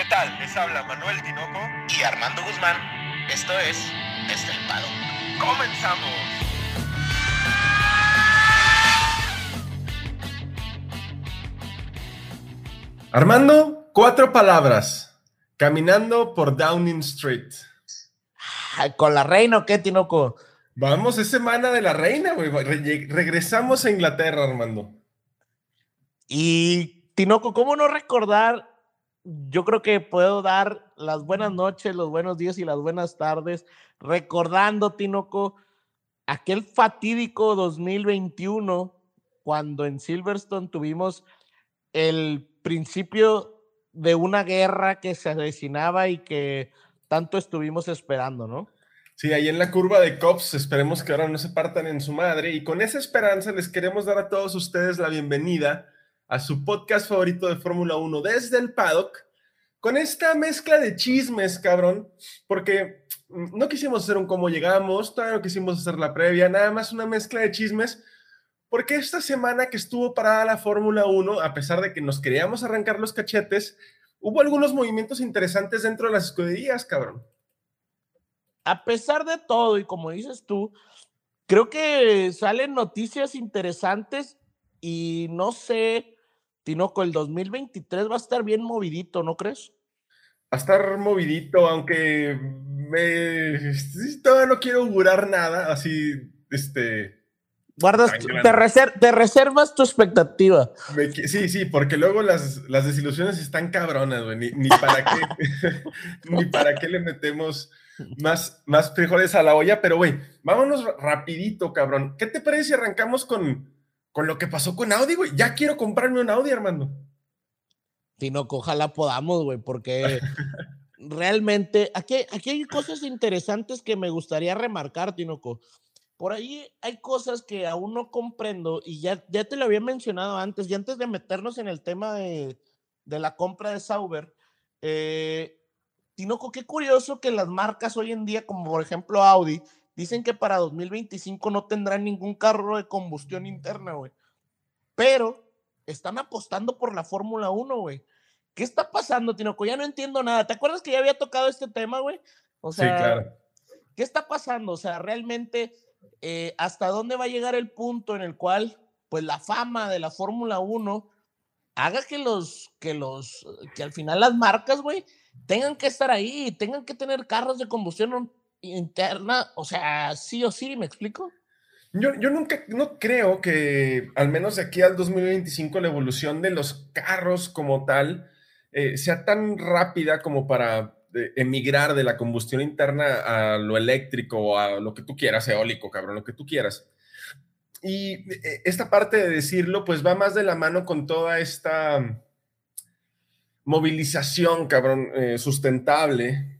¿Qué tal? Les habla Manuel Tinoco y Armando Guzmán. Esto es Estelpado. ¡Comenzamos! Armando, cuatro palabras. Caminando por Downing Street. ¿Con la reina o qué, Tinoco? Vamos, es semana de la reina, güey. Re- regresamos a Inglaterra, Armando. Y Tinoco, ¿cómo no recordar? Yo creo que puedo dar las buenas noches, los buenos días y las buenas tardes, recordando, Tinoco, aquel fatídico 2021, cuando en Silverstone tuvimos el principio de una guerra que se avecinaba y que tanto estuvimos esperando, ¿no? Sí, ahí en la curva de Cops, esperemos que ahora no se partan en su madre. Y con esa esperanza les queremos dar a todos ustedes la bienvenida a su podcast favorito de Fórmula 1 desde el paddock, con esta mezcla de chismes, cabrón, porque no quisimos hacer un cómo llegamos, todavía no quisimos hacer la previa, nada más una mezcla de chismes, porque esta semana que estuvo parada la Fórmula 1, a pesar de que nos queríamos arrancar los cachetes, hubo algunos movimientos interesantes dentro de las escuderías, cabrón. A pesar de todo, y como dices tú, creo que salen noticias interesantes y no sé, Tinoco, el 2023 va a estar bien movidito, ¿no crees? Va a estar movidito, aunque me, todavía no quiero augurar nada, así, este... Guardas, te, reser, te, reservas tu expectativa. Me, sí, sí, porque luego las, las desilusiones están cabronas, güey, ni, ni, para qué, ni para qué le metemos más, más frijoles a la olla, pero güey, vámonos rapidito, cabrón. ¿Qué te parece si arrancamos con, con lo que pasó con Audi, güey? Ya quiero comprarme un Audi, Armando. Tinoco, ojalá podamos, güey, porque realmente aquí, aquí hay cosas interesantes que me gustaría remarcar, Tinoco. Por ahí hay cosas que aún no comprendo y ya, ya te lo había mencionado antes, y antes de meternos en el tema de, de la compra de Sauber, eh, Tinoco, qué curioso que las marcas hoy en día, como por ejemplo Audi, dicen que para 2025 no tendrán ningún carro de combustión interna, güey. Pero están apostando por la Fórmula 1, güey. ¿Qué está pasando, Tinoco? Ya no entiendo nada. ¿Te acuerdas que ya había tocado este tema, güey? O sea, sí, claro. ¿qué está pasando? O sea, realmente, eh, ¿hasta dónde va a llegar el punto en el cual, pues, la fama de la Fórmula 1 haga que los, que los, que al final las marcas, güey, tengan que estar ahí, tengan que tener carros de combustión interna, o sea, sí o sí, ¿me explico? Yo, yo nunca, no creo que, al menos de aquí al 2025, la evolución de los carros como tal eh, sea tan rápida como para eh, emigrar de la combustión interna a lo eléctrico o a lo que tú quieras, eólico, cabrón, lo que tú quieras. Y eh, esta parte de decirlo, pues va más de la mano con toda esta movilización, cabrón, eh, sustentable,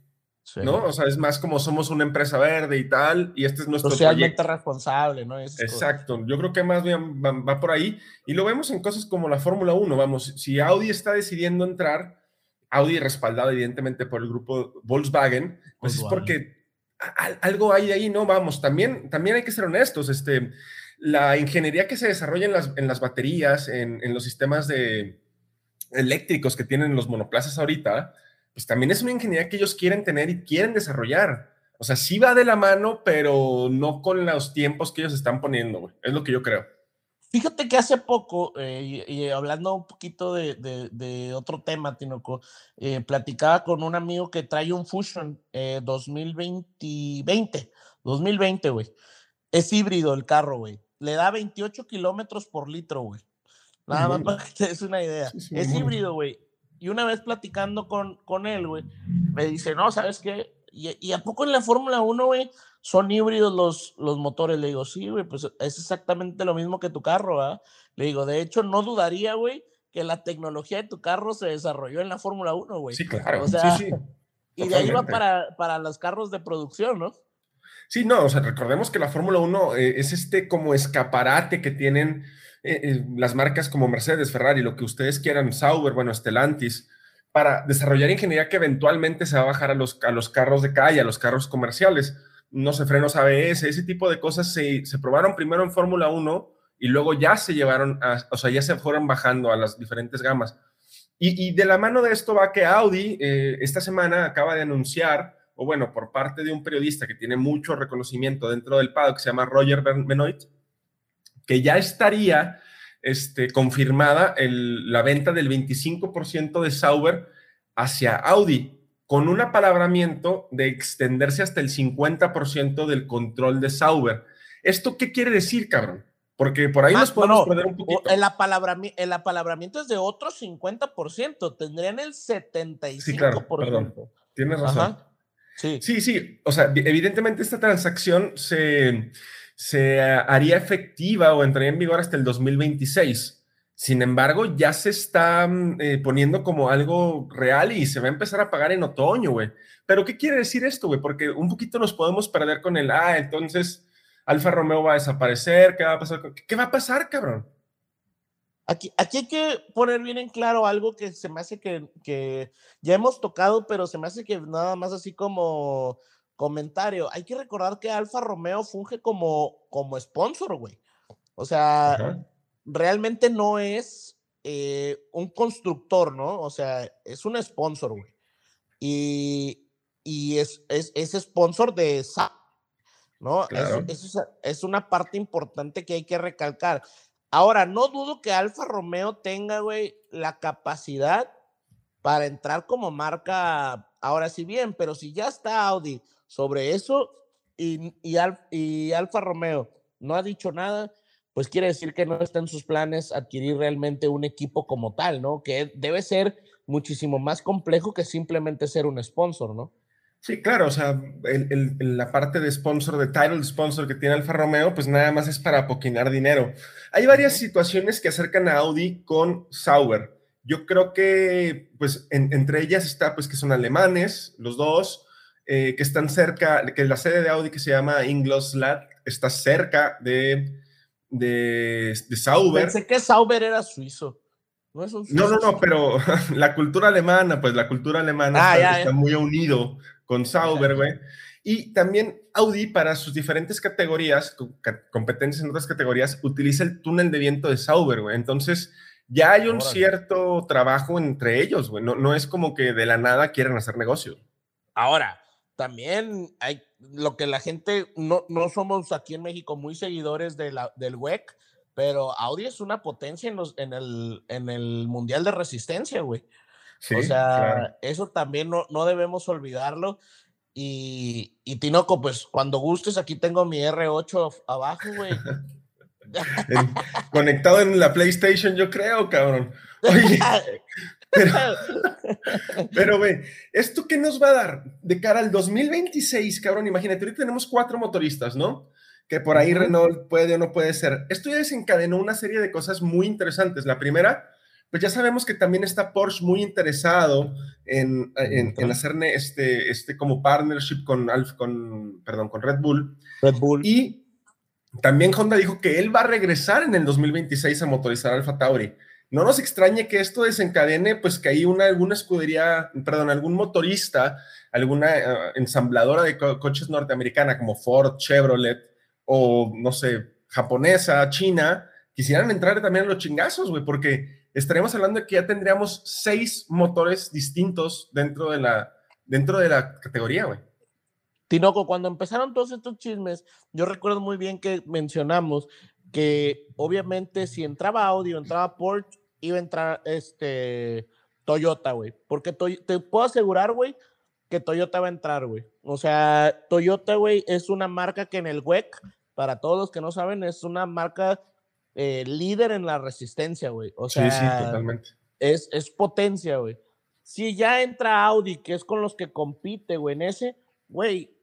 sí. ¿no? O sea, es más como somos una empresa verde y tal, y este es nuestro Socialmente proyecto. responsable, ¿no? Es Exacto, yo creo que más bien va, va, por ahí, y lo vemos en cosas como la Fórmula 1, vamos, si Audi está decidiendo entrar, Audi respaldado evidentemente por el grupo Volkswagen, pues Volkswagen. es porque algo hay ahí, ¿no? Vamos, también, también hay que ser honestos, este, la ingeniería que se desarrolla en las, en las baterías, en, en los sistemas de, eléctricos que tienen los monoplazas ahorita, pues también es una ingeniería que ellos quieren tener y quieren desarrollar. O sea, sí va de la mano, pero no con los tiempos que ellos están poniendo, güey. Es lo que yo creo. Fíjate que hace poco, eh, y, y, hablando un poquito de, de, de otro tema, Tinoco, eh, platicaba con un amigo que trae un Fusion eh, 2020, 2020, güey. Es híbrido el carro, güey. Le da 28 kilómetros por litro, güey. Nada más para que te des una idea. Sí, sí, es híbrido, güey. Y una vez platicando con, con él, güey, me dice, no, ¿sabes qué? Y, y a poco en la Fórmula 1, güey, son híbridos los, los motores. Le digo, sí, güey, pues es exactamente lo mismo que tu carro, ¿verdad? Le digo, de hecho, no dudaría, güey, que la tecnología de tu carro se desarrolló en la Fórmula 1, güey. Sí, claro. O sea, sí, sí. y de ahí va para, para los carros de producción, ¿no? Sí, no, o sea, recordemos que la Fórmula 1 eh, es este como escaparate que tienen eh, eh, las marcas como Mercedes, Ferrari, lo que ustedes quieran, Sauber, bueno, Stellantis, para desarrollar ingeniería que eventualmente se va a bajar a los, a los carros de calle, a los carros comerciales. No sé, frenos ABS, ese tipo de cosas se, se probaron primero en Fórmula 1 y luego ya se llevaron, a, o sea, ya se fueron bajando a las diferentes gamas. Y, de la mano de esto va que Audi eh, esta semana acaba de anunciar, o bueno, por parte de un periodista que tiene mucho reconocimiento dentro del paddock, que se llama Roger Benoit, que ya estaría este, confirmada la venta del 25% de Sauber hacia Audi, con un apalabramiento de extenderse hasta el 50% del control de Sauber. ¿Esto qué quiere decir, cabrón? Porque por ahí ah, nos podemos perder un poquito. El, apalabramiento, el apalabramiento es de otro 50%, tendrían el 75%. Sí, claro, perdón. Tienes razón. Sí. sí, sí. O sea, evidentemente esta transacción se, se haría efectiva o entraría en vigor hasta el 2026. Sin embargo, ya se está mm, eh, poniendo como algo real y se va a empezar a pagar en otoño, güey. Pero, ¿qué quiere decir esto, güey? Porque un poquito nos podemos perder con el, ah, entonces Alfa Romeo va a desaparecer, ¿qué va a pasar? ¿Qué va a pasar, cabrón? Aquí, aquí hay que poner bien en claro algo que se me hace que, que ya hemos tocado, pero se me hace que nada más así como comentario, hay que recordar que Alfa Romeo funge como, como sponsor, güey. O sea, realmente no es eh, un constructor, ¿no? O sea, es un sponsor, güey. Y, y es, es, es, sponsor de SAP, ¿no? Es, es, una parte importante que hay que recalcar. Ahora, no dudo que Alfa Romeo tenga, güey, la capacidad para entrar como marca, ahora sí bien, pero si ya está Audi sobre eso y, y, Alfa Romeo no ha dicho nada, pues quiere decir que no está en sus planes adquirir realmente un equipo como tal, ¿no? Que debe ser muchísimo más complejo que simplemente ser un sponsor, ¿no? Sí, claro, o sea, la parte de sponsor, de title sponsor que tiene Alfa Romeo, pues nada más es para poquinar dinero. Hay varias situaciones que acercan a Audi con Sauber. Yo creo que, pues, entre ellas está, pues, que son alemanes, los dos, eh, que están cerca, que la sede de Audi que se llama Ingolstadt está cerca de, de, Sauber. Pensé que Sauber era suizo. No, no, no, pero la cultura alemana, pues la cultura alemana ah, está, muy unido con Sauber, güey. Y también Audi para sus diferentes categorías, competencias en otras categorías, utiliza el túnel de viento de Sauber, güey. Entonces, ya hay un cierto trabajo entre ellos, güey. No, no es como que de la nada quieran hacer negocio. Ahora, también hay lo que la gente, no, no somos aquí en México muy seguidores de la, del WEC, pero Audi es una potencia en, los, en, el, en el Mundial de Resistencia, güey. o sea, eso también no, no debemos olvidarlo. Y, y, Tinoco, pues cuando gustes, aquí tengo mi R8 abajo, güey. conectado en la PlayStation, yo creo, cabrón. Oye, Pero, güey, ¿esto qué nos va a dar de cara al 2026, cabrón? Imagínate, ahorita tenemos cuatro motoristas, ¿no? Que por ahí Renault puede o no puede ser. Esto ya desencadenó una serie de cosas muy interesantes. La primera, pues ya sabemos que también está Porsche muy interesado en, en, hacer este, este como partnership con, con, perdón, con Red Bull. Red Bull. Y también Honda dijo que él va a regresar en el 2026 a motorizar Alfa Tauri no nos extrañe que esto desencadene, pues que hay una, alguna escudería, perdón, algún motorista, alguna eh, ensambladora de coches norteamericana como Ford, Chevrolet o, no sé, japonesa, China, quisieran entrar también a los chingazos, güey, porque estaremos hablando de que ya tendríamos seis motores distintos dentro de la, dentro de la categoría, güey. Tinoco, cuando empezaron todos estos chismes, yo recuerdo muy bien que mencionamos que obviamente si entraba audio, entraba Porsche, iba a entrar este Toyota, güey. Porque te puedo asegurar, güey, que Toyota va a entrar, güey. O sea, Toyota, güey, es una marca que en el WEC, para todos los que no saben, es una marca eh, líder en la resistencia, güey. O sea, sí, sí, totalmente. Es, es potencia, güey. Si ya entra Audi, que es con los que compite, güey, en ese, güey,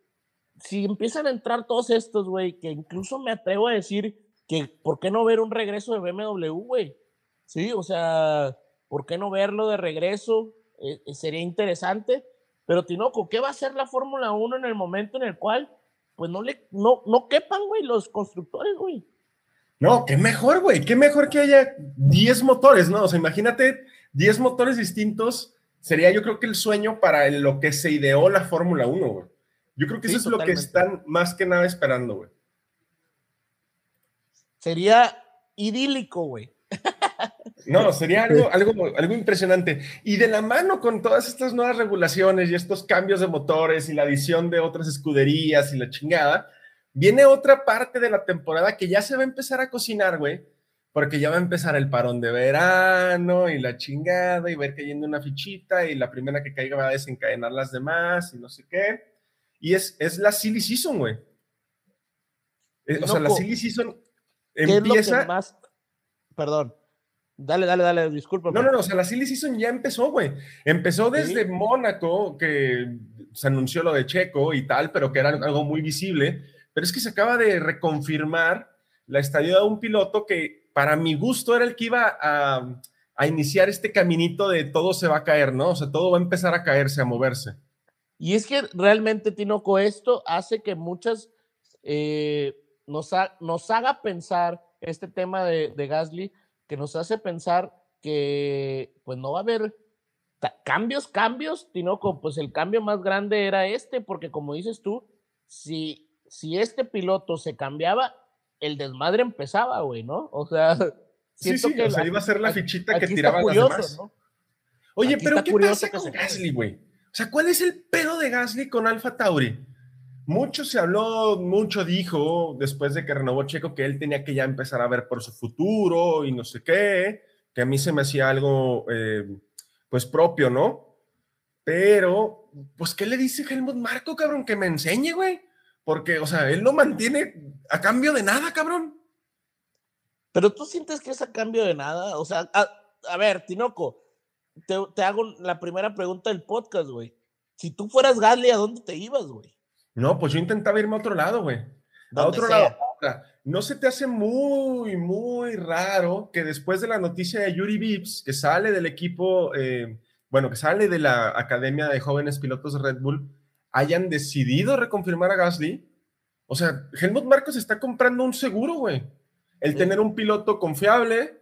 si empiezan a entrar todos estos, güey, que incluso me atrevo a decir que, ¿por qué no ver un regreso de BMW, güey? Sí, o sea, ¿por qué no verlo de regreso? Eh, eh, sería interesante. Pero Tinoco, ¿qué va a hacer la Fórmula 1 en el momento en el cual, pues no le, no, no quepan, güey, los constructores, güey? No, qué mejor, güey, qué mejor que haya 10 motores, ¿no? O sea, imagínate 10 motores distintos, sería yo creo que el sueño para lo que se ideó la Fórmula 1, güey. Yo creo que eso es lo que están más que nada esperando, güey. Sería idílico, güey. No, sería algo, algo, algo impresionante. Y de la mano con todas estas nuevas regulaciones y estos cambios de motores y la adición de otras escuderías y la chingada, viene otra parte de la temporada que ya se va a empezar a cocinar, güey, porque ya va a empezar el parón de verano y la chingada y va a ir cayendo una fichita y la primera que caiga va a desencadenar las demás y no sé qué. Y es, es la silly season, güey. Eh, o sea, la silly season empieza... más... Perdón. Dale, dale, dale, disculpa. No, no, no, o sea, la silly season ya empezó, güey. Empezó desde Mónaco, que se anunció lo de Checo y tal, pero que era algo muy visible. Pero es que se acaba de reconfirmar la estadía de un piloto que para mi gusto era el que iba a, iniciar este caminito de todo se va a caer, ¿no? O sea, todo va a empezar a caerse, a moverse. Y es que realmente, Tinoco, esto hace que muchas eh, nos, nos, haga pensar este tema de, de, Gasly, que nos hace pensar que pues no va a haber cambios, cambios, Tinoco, pues el cambio más grande era este, porque como dices tú, si, si este piloto se cambiaba, el desmadre empezaba, güey, ¿no? O sea, siento sí, sí, que o sea, iba a ser la fichita que tiraban las demás. ¿no? Oye, pero ¿qué pasa con Gasly, güey? O sea, ¿cuál es el pedo de Gasly con Alfa Tauri? Mucho se habló, mucho dijo después de que renovó Checo que él tenía que ya empezar a ver por su futuro y no sé qué, que a mí se me hacía algo, eh, pues propio, ¿no? Pero, pues, ¿qué le dice Helmut Marco, cabrón? Que me enseñe, güey. Porque, o sea, él lo mantiene a cambio de nada, cabrón. Pero tú sientes que es a cambio de nada. O sea, a, ver, Tinoco, te, hago la primera pregunta del podcast, güey. Si tú fueras Gasly, ¿a dónde te ibas, güey? No, pues yo intentaba irme a otro lado, güey. A otro lado. No se te hace muy, muy raro que después de la noticia de Yuri Vips, que sale del equipo, eh, bueno, que sale de la Academia de Jóvenes Pilotos de Red Bull, hayan decidido reconfirmar a Gasly. O sea, Helmut Marcos está comprando un seguro, güey. El tener un piloto confiable,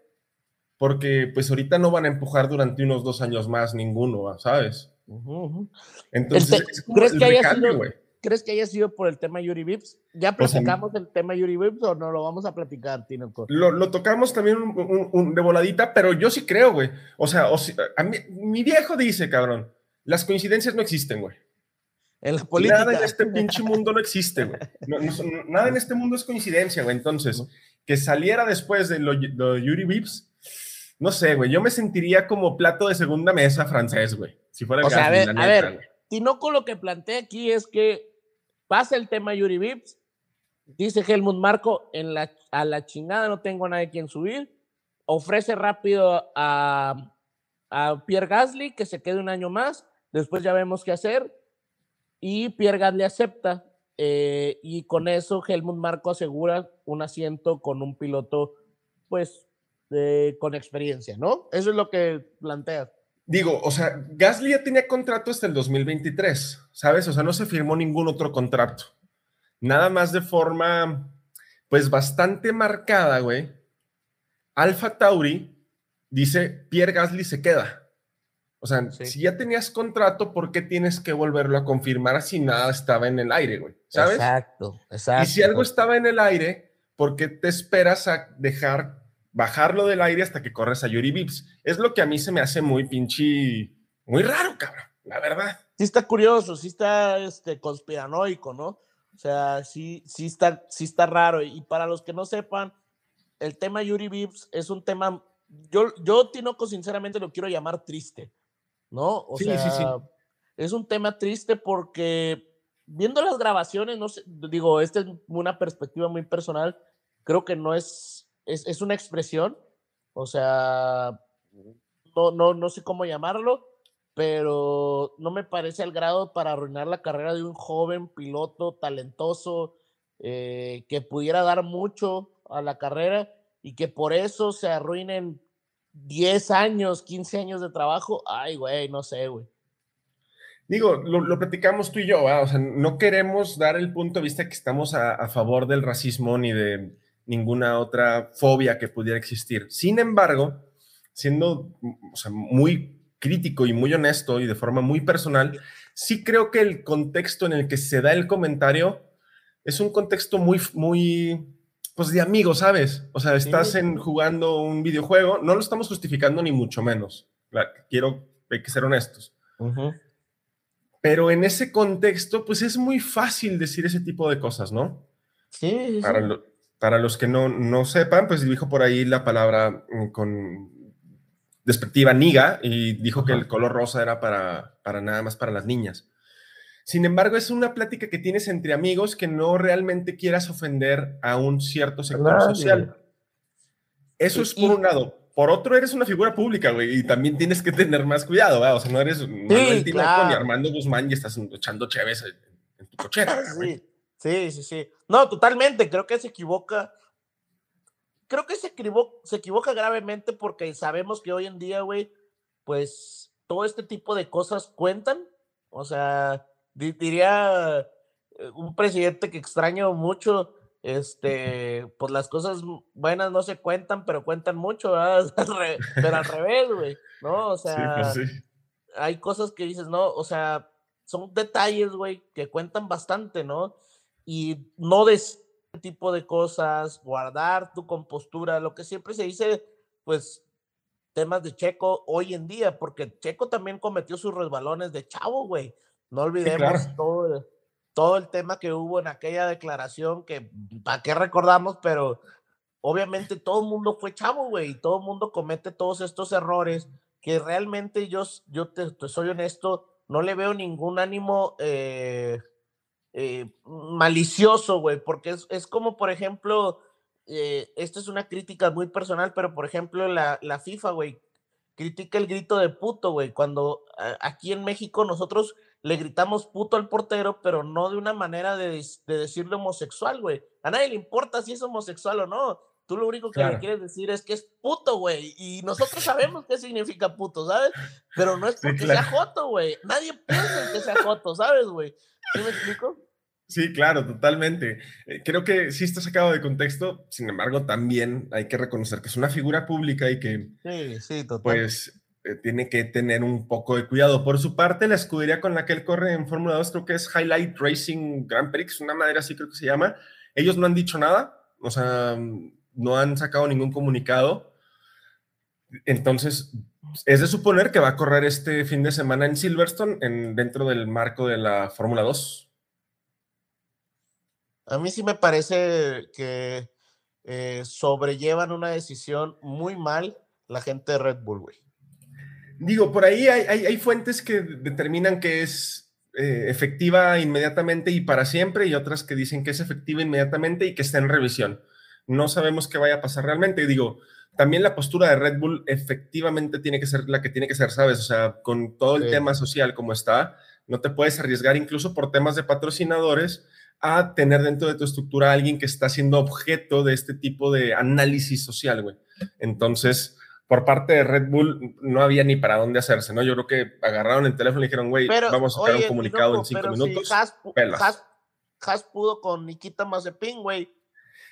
porque pues ahorita no van a empujar durante unos dos años más ninguno, ¿sabes? Entonces, ¿crees, que haya sido, ¿crees que haya sido por el tema Yuri Vips? ¿Ya platicamos el tema Yuri Vips o no lo vamos a platicar, Tino? Lo, lo tocamos también de voladita, pero yo sí creo, güey. O sea, mi viejo dice, cabrón, las coincidencias no existen, güey. Nada en este pinche mundo no existe, güey. nada en este mundo es coincidencia, güey. Entonces, que saliera después de lo, Yuri Vips, no sé, güey. Yo me sentiría como plato de segunda mesa francés, güey. Si fuera el o sea, a ver, a ver, Tinoco lo que plantea aquí es que pasa el tema Yuri Vips, dice Helmut Marco, en la, a la chingada no tengo a nadie quien subir, ofrece rápido a, a Pierre Gasly que se quede un año más, después ya vemos qué hacer y Pierre Gasly acepta eh, y con eso Helmut Marco asegura un asiento con un piloto pues con experiencia, ¿no? Eso es lo que plantea. Digo, o sea, Gasly ya tenía contrato hasta el 2023, ¿sabes? O sea, no se firmó ningún otro contrato. Nada más de forma, pues bastante marcada, güey. Alfa Tauri dice, Pierre Gasly se queda. O sea, si ya tenías contrato, ¿por qué tienes que volverlo a confirmar si nada estaba en el aire, güey? ¿Sabes? Exacto, exacto. Y si algo estaba en el aire, ¿por qué te esperas a dejar bajarlo del aire hasta que corres a Yuri Vips? Es lo que a mí se me hace muy pinche, muy raro, cabrón, la verdad. Sí está curioso, sí está este, conspiranoico, ¿no? O sea, sí, sí, está, sí está raro. Y para los que no sepan, el tema Yuri Vips es un tema, yo, yo Tinoco, sinceramente lo quiero llamar triste ¿no? O sea, sí, sí. es un tema triste porque viendo las grabaciones, no sé, digo, esta es una perspectiva muy personal, creo que no es, es, es una expresión, o sea, no, no, no sé cómo llamarlo, pero no me parece al grado para arruinar la carrera de un joven piloto talentoso eh, que pudiera dar mucho a la carrera y que por eso se arruinen 10 años, 15 años de trabajo, ay, güey, no sé, güey. Digo, lo, platicamos tú y yo, o sea, no queremos dar el punto de vista que estamos a, favor del racismo ni de ninguna otra fobia que pudiera existir. Sin embargo, siendo muy crítico y muy honesto y de forma muy personal, sí creo que el contexto en el que se da el comentario es un contexto muy, muy pues de amigos, ¿sabes? O sea, estás en, jugando un videojuego, no lo estamos justificando ni mucho menos. Quiero, hay que ser honestos. Pero en ese contexto, pues es muy fácil decir ese tipo de cosas, ¿no? Sí. Para, para los que no, no sepan, pues dijo por ahí la palabra mm, con despectiva niga y dijo que el color rosa era para, para nada más para las niñas. Sin embargo, es una plática que tienes entre amigos que no realmente quieras ofender a un cierto sector social. Eso es por un lado. Por otro, eres una figura pública, güey, y también tienes que tener más cuidado, ¿verdad? O sea, no eres Manuel ni Armando Guzmán y estás echando chéves en tu cochera. Sí, sí, sí, sí. No, totalmente. Creo que se equivoca. Creo que se equivoca, se equivoca gravemente porque sabemos que hoy en día, güey, pues todo este tipo de cosas cuentan. O sea, diría eh, un presidente que extraño mucho, este, pues las cosas buenas no se cuentan, pero cuentan mucho, pero al revés, güey, ¿no? O pues sea, hay cosas que dices, no, o sea, son detalles, güey, que cuentan bastante, ¿no? Y no de este tipo de cosas, guardar tu compostura, lo que siempre se dice, pues temas de Checo hoy en día, porque Checo también cometió sus resbalones de chavo, güey. No olvidemos todo, todo el tema que hubo en aquella declaración que, ¿para qué recordamos? Pero obviamente todo el mundo fue chavo, güey, y todo el mundo comete todos estos errores que realmente yo, yo te, soy honesto, no le veo ningún ánimo eh, eh, malicioso, güey, porque es, es, como, por ejemplo, eh, esto es una crítica muy personal, pero por ejemplo, la, la FIFA, güey, critica el grito de puto, güey, cuando aquí en México nosotros le gritamos puto al portero, pero no de una manera de, de decirle homosexual, güey. A nadie le importa si es homosexual o no. Tú lo único que le quieres decir es que es puto, güey. Y nosotros sabemos qué significa puto, ¿sabes? Pero no es porque sea joto, güey. Nadie piensa en que sea joto, ¿sabes, güey? ¿Sí me explico? Sí, claro, totalmente. Eh, creo que sí está sacado de contexto, sin embargo, también hay que reconocer que es una figura pública y que, sí, sí, total. pues, eh, tiene que tener un poco de cuidado. Por su parte, la escudería con la que él corre en Fórmula 2 creo que es Highlight Racing Grand Prix, una madera así creo que se llama. Ellos no han dicho nada, o sea, no han sacado ningún comunicado. Entonces, es de suponer que va a correr este fin de semana en Silverstone, en, dentro del marco de la Fórmula 2. A mí sí me parece que eh, sobrellevan una decisión muy mal la gente de Red Bull, güey. Digo, por ahí hay, fuentes que determinan que es eh, efectiva inmediatamente y para siempre y otras que dicen que es efectiva inmediatamente y que está en revisión. No sabemos qué vaya a pasar realmente. Digo, también la postura de Red Bull efectivamente tiene que ser la que tiene que ser, ¿sabes? O sea, con todo el tema social como está, no te puedes arriesgar incluso por temas de patrocinadores a tener dentro de tu estructura a alguien que está siendo objeto de este tipo de análisis social, güey. Entonces, por parte de Red Bull no había ni para dónde hacerse, ¿no? Yo creo que agarraron el teléfono y dijeron, güey, vamos a sacar un comunicado en cinco minutos. Has, pudo con Nikita Mazepin, güey.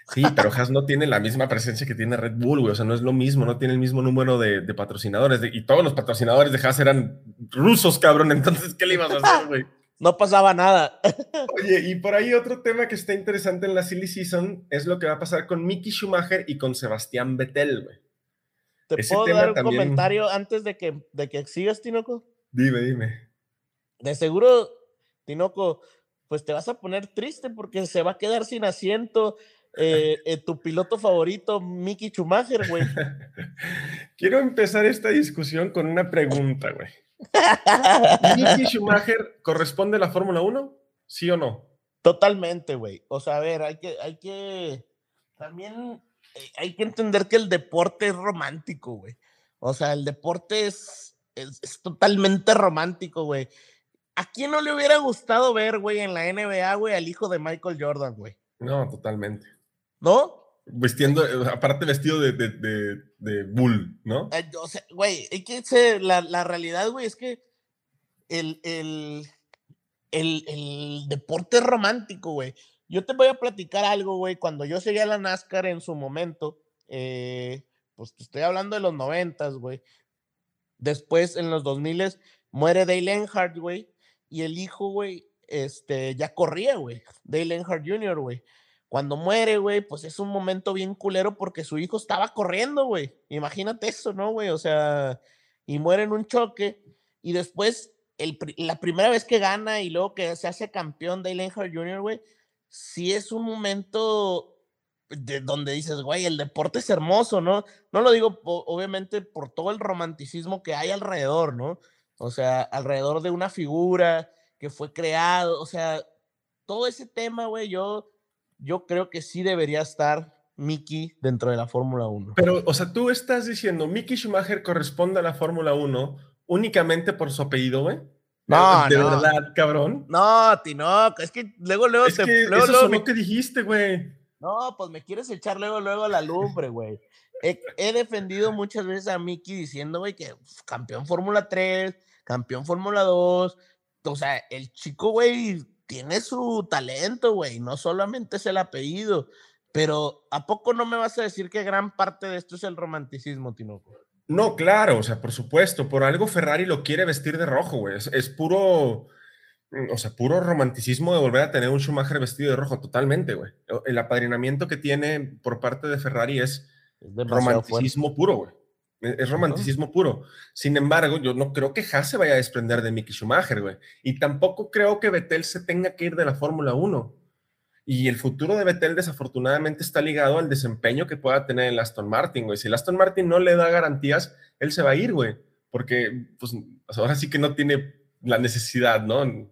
Sí, pero Haas no tiene la misma presencia que tiene Red Bull, güey. O sea, no es lo mismo, no tiene el mismo número de, patrocinadores. y todos los patrocinadores de Haas eran rusos, cabrón. Entonces, ¿qué le ibas a hacer, güey? no pasaba nada. Oye, y por ahí otro tema que está interesante en la Silly Season es lo que va a pasar con Mickey Schumacher y con Sebastián Vettel, güey. ¿Te puedo dar un comentario antes de que, de que sigas, Tinoco? Dime, dime. De seguro, Tinoco, pues te vas a poner triste porque se va a quedar sin asiento eh, eh, tu piloto favorito, Mickey Schumacher, güey. Quiero empezar esta discusión con una pregunta, güey. ¿Mickey Schumacher corresponde a la Fórmula 1? ¿Sí o no? Totalmente, güey. O sea, a ver, hay que, hay que también eh, hay que entender que el deporte es romántico, güey. O sea, el deporte es, es, totalmente romántico, güey. ¿A quién no le hubiera gustado ver, güey, en la NBA, güey, al hijo de Michael Jordan, güey? No, totalmente. ¿No? Vestiendo, eh, aparte vestido de, de, de, bull, ¿no? Eh, o sea, güey, hay que la, la realidad, güey, es que el, el, el, el deporte es romántico, güey. Yo te voy a platicar algo, güey. Cuando yo seguía la NASCAR en su momento, eh, pues te estoy hablando de los noventas, güey. Después, en los 2000 muere Dale Earnhardt, güey. Y el hijo, güey, este, ya corría, güey. Dale Earnhardt Jr., güey. Cuando muere, güey, pues es un momento bien culero porque su hijo estaba corriendo, güey. Imagínate eso, ¿no, güey? O sea, y muere en un choque y después el, la primera vez que gana y luego que se hace campeón Dale Earnhardt Jr., güey, sí es un momento de donde dices, güey, el deporte es hermoso, ¿no? No lo digo obviamente por todo el romanticismo que hay alrededor, ¿no? O sea, alrededor de una figura que fue creado, o sea, todo ese tema, güey, yo, yo creo que sí debería estar Mickey dentro de la Fórmula 1. Pero, o sea, tú estás diciendo, Mickey Schumacher corresponde a la Fórmula 1 únicamente por su apellido, güey. No, de verdad, cabrón. No, Tinoco, es que luego, luego es Que luego, eso luego que dijiste, güey. No, pues me quieres echar luego, luego la lumbre, güey. He, defendido muchas veces a Mickey diciendo, güey, que campeón Fórmula 3, campeón Fórmula 2. O sea, el chico, güey, tiene su talento, güey. No solamente es el apellido. Pero ¿a poco no me vas a decir que gran parte de esto es el romanticismo, Tinoco? No, claro, o sea, por supuesto, por algo Ferrari lo quiere vestir de rojo, güey. Es, puro, mm, o sea, puro romanticismo de volver a tener un Schumacher vestido de rojo, totalmente, güey. El apadrinamiento que tiene por parte de Ferrari es, romanticismo puro, güey. E, es, romanticismo puro. Sin embargo, yo no creo que Haas se vaya a desprender de Mickey Schumacher, güey. Y tampoco creo que Vettel se tenga que ir de la Fórmula 1. Y el futuro de Vettel desafortunadamente está ligado al desempeño que pueda tener el Aston Martin, güey. Si el Aston Martin no le da garantías, él se va a ir, güey. Porque pues ahora sí que no tiene la necesidad, ¿no?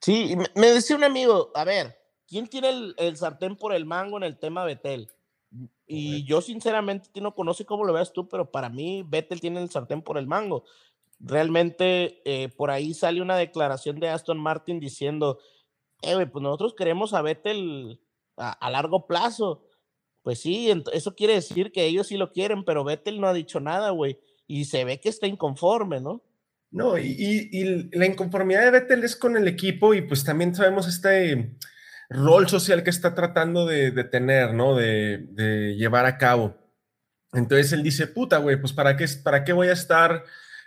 Sí, me decía un amigo, a ver, ¿quién tiene el, sartén por el mango en el tema Vettel? Y yo sinceramente no conoce cómo lo veas tú, pero para mí Vettel tiene el sartén por el mango. Realmente eh, por ahí sale una declaración de Aston Martin diciendo, eh, pues nosotros queremos a Vettel a, largo plazo. Pues sí, eso quiere decir que ellos sí lo quieren, pero Vettel no ha dicho nada, güey. Y se ve que está inconforme, ¿no? No, y, la inconformidad de Vettel es con el equipo y pues también sabemos este rol social que está tratando de, tener, ¿no? De, de, llevar a cabo. Entonces él dice, puta, güey, pues ¿para qué, ¿para qué voy a estar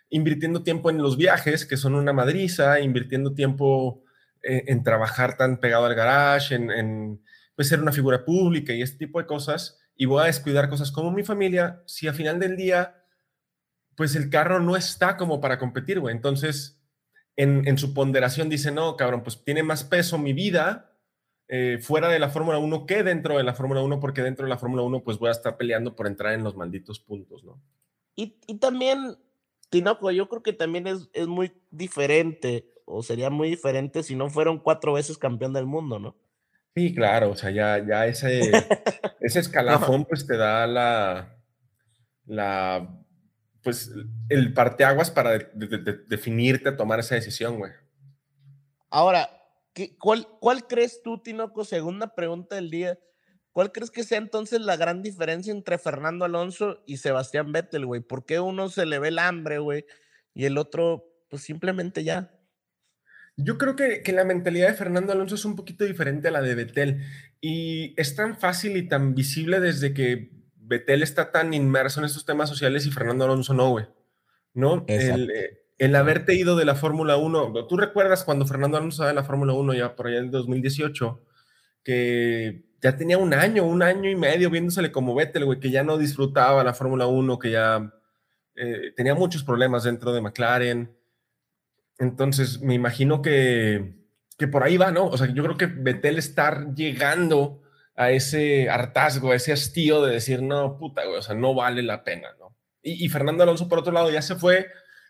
invirtiendo tiempo en los viajes, que son una madriza, invirtiendo tiempo eh, en, trabajar tan pegado al garage, en, pues, ser una figura pública y este tipo de cosas, y voy a descuidar cosas como mi familia, si al final del día, pues el carro no está como para competir, güey. Entonces, en, su ponderación dice, no, cabrón, pues tiene más peso mi vida eh, fuera de la Fórmula 1 que dentro de la Fórmula 1, porque dentro de la Fórmula 1 pues voy a estar peleando por entrar en los malditos puntos, ¿no? Y, y también, Tinoco, yo creo que también es, es muy diferente o sería muy diferente si no fueron cuatro veces campeón del mundo, ¿no? Sí, claro, o sea, ya, ya ese, ese escalafón pues te da la, la, pues el parteaguas para definirte a tomar esa decisión, güey. Ahora, ¿qué, cuál, ¿cuál crees tú, Tinoco, segunda pregunta del día, cuál crees que sea entonces la gran diferencia entre Fernando Alonso y Sebastián Vettel, güey? ¿Por qué uno se le ve el hambre, güey, y el otro, pues simplemente ya? Yo creo que, la mentalidad de Fernando Alonso es un poquito diferente a la de Betel y es tan fácil y tan visible desde que Betel está tan inmerso en estos temas sociales y Fernando Alonso no, güey. ¿No? El, eh, el, haberte ido de la Fórmula 1, tú recuerdas cuando Fernando Alonso de la Fórmula 1 ya por allá en 2018, que ya tenía un año, un año y medio viéndosele como Betel, güey, que ya no disfrutaba la Fórmula 1, que ya eh, tenía muchos problemas dentro de McLaren entonces, me imagino que, que por ahí va, ¿no? O sea, yo creo que Betel estar llegando a ese hartazgo, a ese hastío de decir, no, puta, güey, o sea, no vale la pena, ¿no? Y, Fernando Alonso, por otro lado, ya se fue,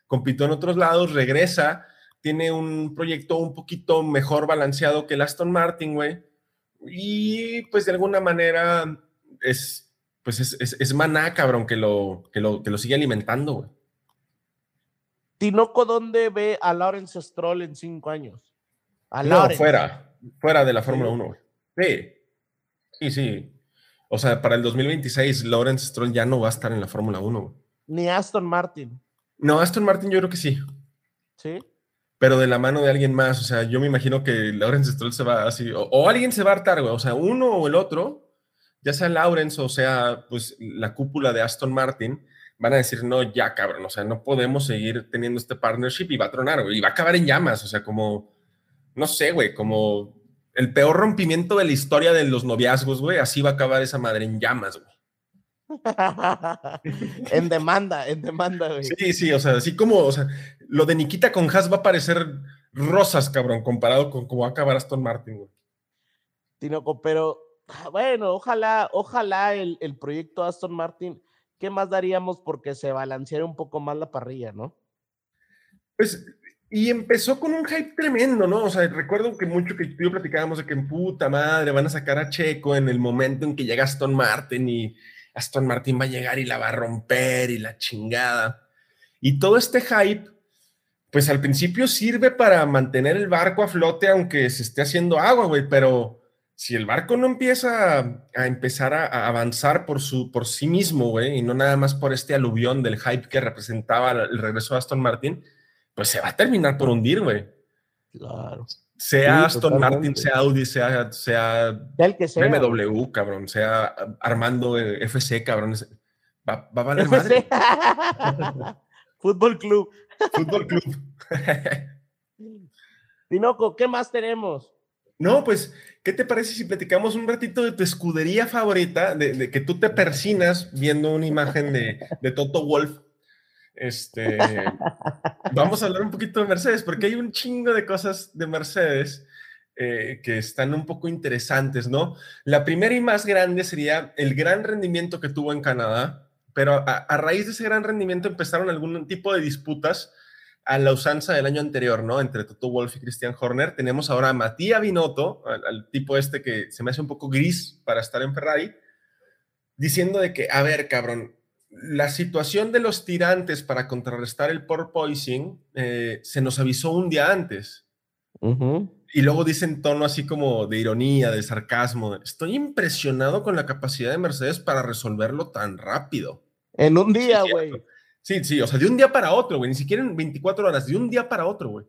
compitió en otros lados, regresa, tiene un proyecto un poquito mejor balanceado que el Aston Martin, güey. Y pues de alguna manera es, pues es, es, es maná, cabrón, que lo, que lo, que lo sigue alimentando, güey. Tinoco, ¿dónde ve a Lawrence Stroll en cinco años? no, fuera, fuera de la Fórmula 1. Sí, sí, sí. O sea, para el 2026, Lawrence Stroll ya no va a estar en la Fórmula 1. Ni Aston Martin. No, Aston Martin yo creo que sí. Sí. Pero de la mano de alguien más. O sea, yo me imagino que Lawrence Stroll se va así. O, alguien se va a hartar, güey. O sea, uno o el otro, ya sea Lawrence o sea, pues la cúpula de Aston Martin van a decir, no, ya cabrón, o sea, no podemos seguir teniendo este partnership y va a tronar, güey, y va a acabar en llamas, o sea, como, no sé, güey, como el peor rompimiento de la historia de los noviazgos, güey. Así va a acabar esa madre en llamas, güey. en demanda, en demanda, güey. Sí, sí, o sea, así como, o sea, lo de Nikita con Haas va a parecer rosas, cabrón, comparado con cómo va a acabar Aston Martin, güey. Tinoco, pero bueno, ojalá, ojalá el, el proyecto Aston Martin, ¿qué más daríamos porque se balanceara un poco más la parrilla, no? Pues y empezó con un hype tremendo, ¿no? O sea, recuerdo que mucho que tú y yo platicábamos de que en puta madre van a sacar a Checo en el momento en que llega Aston Martin y Aston Martin va a llegar y la va a romper y la chingada. Y todo este hype, pues al principio sirve para mantener el barco a flote aunque se esté haciendo agua, güey, pero si el barco no empieza a, empezar a, avanzar por, su, por sí mismo, güey, y no nada más por este aluvión del hype que representaba el regreso de Aston Martin, pues se va a terminar por hundir, güey. Claro. Sea Aston Martin, sea Audi, sea, sea, el que sea BMW, cabrón, sea Armando eh, FC, cabrón. Va, va a valer madre. Fútbol Club. Fútbol Club. Tinoco, ¿qué más tenemos? No, pues, ¿qué te parece si platicamos un ratito de tu escudería favorita, de, que tú te persinas viendo una imagen de, de Toto Wolf este, vamos a hablar un poquito de Mercedes, porque hay un chingo de cosas de Mercedes eh, que están un poco interesantes, ¿no? La primera y más grande sería el gran rendimiento que tuvo en Canadá, pero a, raíz de ese gran rendimiento empezaron algún tipo de disputas a la usanza del año anterior, ¿no? Entre Toto Wolf y Christian Horner. Tenemos ahora a Matías Binotto, al tipo este que se me hace un poco gris para estar en Ferrari, diciendo de que, a ver, cabrón, la situación de los tirantes para contrarrestar el porpoising eh, se nos avisó un día antes. Y luego dicen tono así como de ironía, de sarcasmo. Estoy impresionado con la capacidad de Mercedes para resolverlo tan rápido. En un día, güey. Sí, sí, o sea, de un día para otro, güey. Ni siquiera en 24 horas, de un día para otro, güey.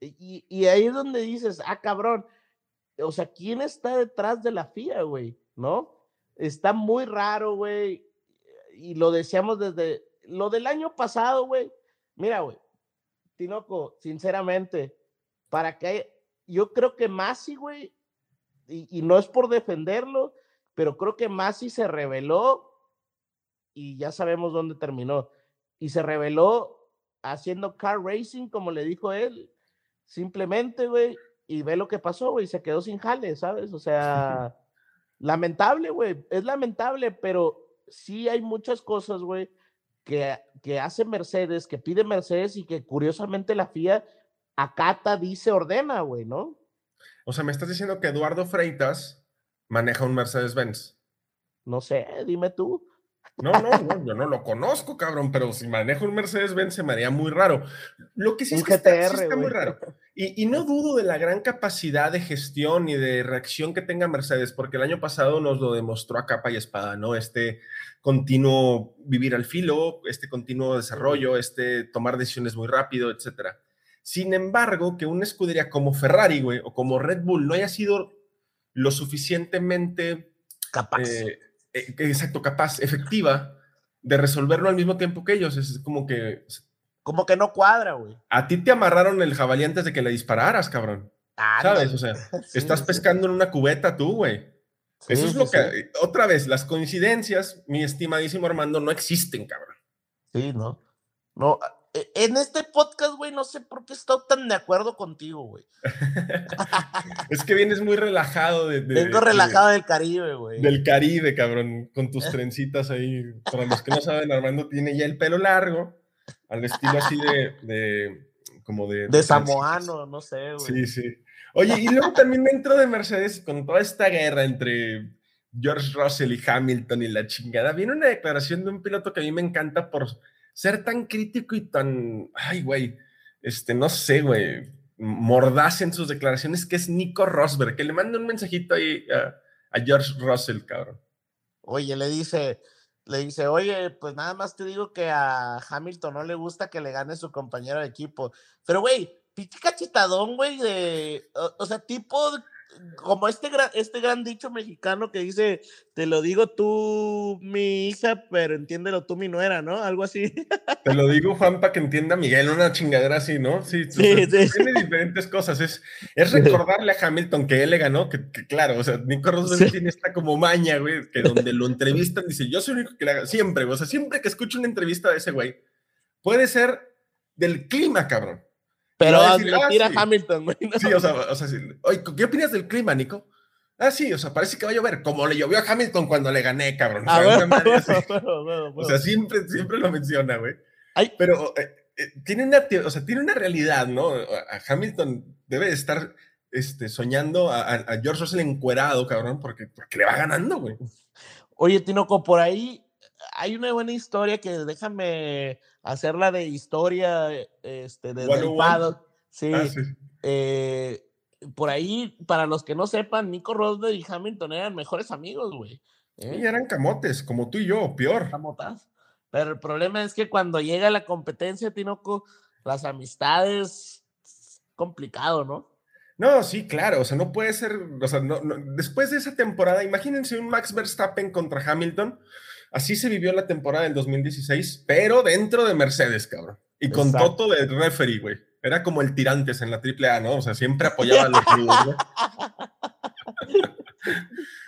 Y, y, ahí es donde dices, ah, cabrón. O sea, ¿quién está detrás de la FIA, güey? ¿No? Está muy raro, güey y lo decíamos desde lo del año pasado, güey. Mira, güey, Tinoco, sinceramente, para que yo creo que Masi, güey, y, no es por defenderlo, pero creo que Masi se reveló y ya sabemos dónde terminó. Y se reveló haciendo car racing, como le dijo él, simplemente, güey, y ve lo que pasó, güey, se quedó sin jale, ¿sabes? O sea, lamentable, güey, es lamentable, pero sí hay muchas cosas, güey, que, que hace Mercedes, que pide Mercedes y que curiosamente la FIA acata, dice, ordena, güey, ¿no? O sea, me estás diciendo que Eduardo Freitas maneja un Mercedes-Benz. No sé, dime tú. No, no, yo no lo conozco, cabrón, pero si manejo un Mercedes-Benz se me haría muy raro. Lo que sí es que está, muy raro. Y, y, no dudo de la gran capacidad de gestión y de reacción que tenga Mercedes, porque el año pasado nos lo demostró a capa y espada, ¿no? Este continuo vivir al filo, este continuo desarrollo, este tomar decisiones muy rápido, etcétera. Sin embargo, que una escudería como Ferrari, güey, o como Red Bull no haya sido lo suficientemente capaz. Eh, eh, exacto, capaz, efectiva de resolverlo al mismo tiempo que ellos. Es como que. Como que no cuadra, güey. A ti te amarraron el jabalí antes de que le dispararas, cabrón. ¿Sabes? O sea, estás pescando en una cubeta tú, güey. Eso es lo que. Otra vez, las coincidencias, mi estimadísimo Armando, no existen, cabrón. Sí, ¿no? No, e, en este podcast, güey, no sé por qué estoy tan de acuerdo contigo, güey. es que vienes muy relajado. De, Vengo relajado del Caribe, güey. Del Caribe, cabrón, con tus trencitas ahí. Para los que no saben, Armando tiene ya el pelo largo, al estilo así de, como de... De, samoano, no sé, güey. Sí, sí. Oye, y luego también dentro de Mercedes, con toda esta guerra entre George Russell y Hamilton y la chingada, viene una declaración de un piloto que a mí me encanta por ser tan crítico y tan, ay, güey, este, no sé, güey, mordaz en sus declaraciones, que es Nico Rosberg, que le manda un mensajito ahí a, George Russell, cabrón. Oye, le dice, le dice, oye, pues nada más te digo que a Hamilton no le gusta que le gane su compañero de equipo. Pero, güey, pinche cachetadón, güey, de, o, sea, tipo como este gran, este gran dicho mexicano que dice, te lo digo tú, mi hija, pero entiéndelo tú, mi nuera, ¿no? Algo así. Te lo digo, Juan, para que entienda Miguel, una chingadera así, ¿no? Sí, sí, tiene diferentes cosas. Es, es recordarle a Hamilton que él le ganó, que, claro, o sea, Nico Rosberg tiene esta como maña, güey, que donde lo entrevistan dice, yo soy el único que le haga, siempre, o sea, siempre que escucho una entrevista de ese güey, puede ser del clima, cabrón. Pero decir, ah, tira Hamilton, güey. Sí, o sea, o sea oye, ¿qué opinas del clima, Nico? Ah, sí, o sea, parece que va a llover, como le llovió a Hamilton cuando le gané, cabrón. O sea, siempre, siempre lo menciona, güey. Pero eh, eh, tiene, una, o sea, tiene una realidad, ¿no? A Hamilton debe estar este, soñando a, George Russell encuerado, cabrón, porque, porque le va ganando, güey. Oye, Tinoco, por ahí hay una buena historia que déjame hacerla de historia este, de, del Sí. Ah, eh, por ahí, para los que no sepan, Nico Rosberg y Hamilton eran mejores amigos, güey. Sí, ¿eh? eran camotes, como tú y yo, peor. Camotas. Pero el problema es que cuando llega la competencia, Tinoco, las amistades, complicado, ¿no? No, sí, claro, o sea, no puede ser, o sea, después de esa temporada, imagínense un Max Verstappen contra Hamilton, Así se vivió la temporada del 2016, pero dentro de Mercedes, cabrón. Y con Toto de referee, güey. Era como el tirantes en la AAA, ¿no? O sea, siempre apoyaba a los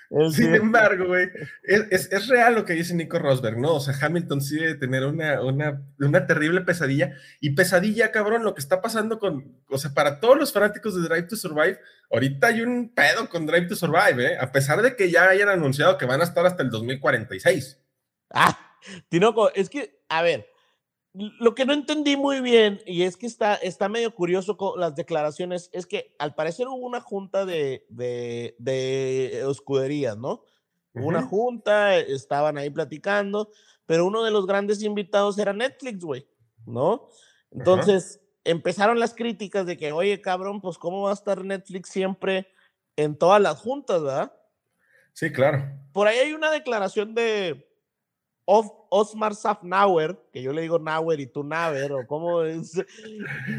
clubes, Sin embargo, güey, es, es, real lo que dice Nico Rosberg, ¿no? O sea, Hamilton sí debe tener una, una, una, terrible pesadilla. Y pesadilla, cabrón, lo que está pasando con, o sea, para todos los fanáticos de Drive to Survive, ahorita hay un pedo con Drive to Survive, ¿eh? A pesar de que ya hayan anunciado que van a estar hasta el 2046. Ah, Tinoco, es que, a ver, lo que no entendí muy bien, y es que está, está medio curioso con las declaraciones, es que al parecer hubo una junta de, de, de escuderías, ¿no? una junta, estaban ahí platicando, pero uno de los grandes invitados era Netflix, güey, ¿no? Entonces empezaron las críticas de que, oye, cabrón, pues cómo va a estar Netflix siempre en todas las juntas, ¿verdad? Sí, claro. Por ahí hay una declaración de, Osmar Safnauer, que yo le digo Nauer y tú Nauer, o cómo es.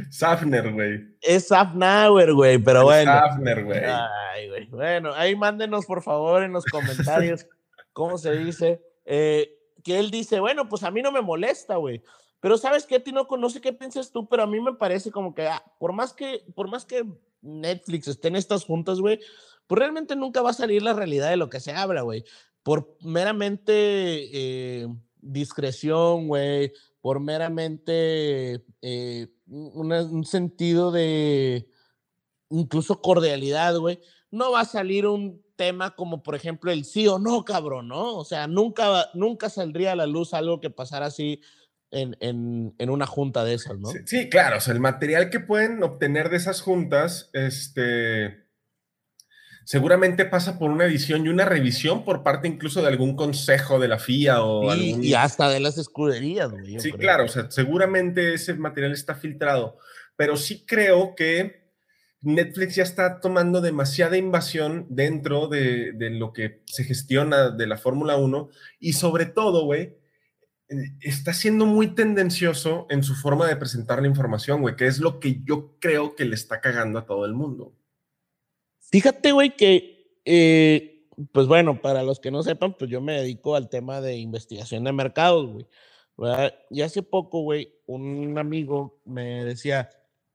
Safner, güey. Es Safnauer, güey, pero bueno. Safner, güey. Ay, güey. Bueno, ahí mándenos por favor en los comentarios cómo se dice. Eh, que él dice, bueno, pues a mí no me molesta, güey. Pero sabes qué, Tinoco, no sé qué piensas tú, pero a mí me parece como que ah, por más que por más que Netflix esté en estas juntas, güey, pues realmente nunca va a salir la realidad de lo que se habla, güey por meramente eh, discreción, güey, por meramente eh, un sentido de incluso cordialidad, güey, no va a salir un tema como por ejemplo el sí o no, cabrón, ¿no? O sea, nunca, nunca saldría a la luz algo que pasara así en, en, una junta de esas, ¿no? Sí, sí, claro, o sea, el material que pueden obtener de esas juntas, este, seguramente pasa por una edición y una revisión por parte incluso de algún consejo de la FIA o y, hasta de las escuderías. Güey, sí, claro, o sea, seguramente ese material está filtrado, pero sí creo que Netflix ya está tomando demasiada invasión dentro de, de lo que se gestiona de la Fórmula 1 y sobre todo, güey, eh, está siendo muy tendencioso en su forma de presentar la información, güey, que es lo que yo creo que le está cagando a todo el mundo. Fíjate, güey, que, eh, pues bueno, para los que no sepan, pues yo me dedico al tema de investigación de mercados, güey. Y hace poco, güey, un amigo me decía,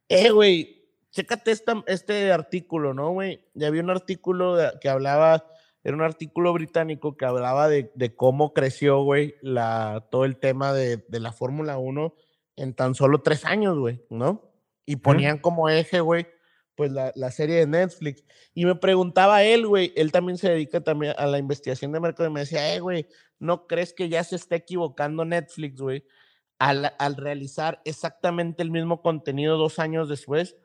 eh, güey, chécate este artículo, ¿no, güey? Ya había un artículo que hablaba, era un artículo británico que hablaba de, de cómo creció, güey, la, todo el tema de, de la Fórmula 1 en tan solo tres años, güey, ¿no? Y ponían como eje, güey, pues la, la, serie de Netflix. Y me preguntaba él, güey, él también se dedica también a la investigación de mercado y me decía, eh, güey, ¿no crees que ya se está equivocando Netflix, güey, al, al, realizar exactamente el mismo contenido dos años después?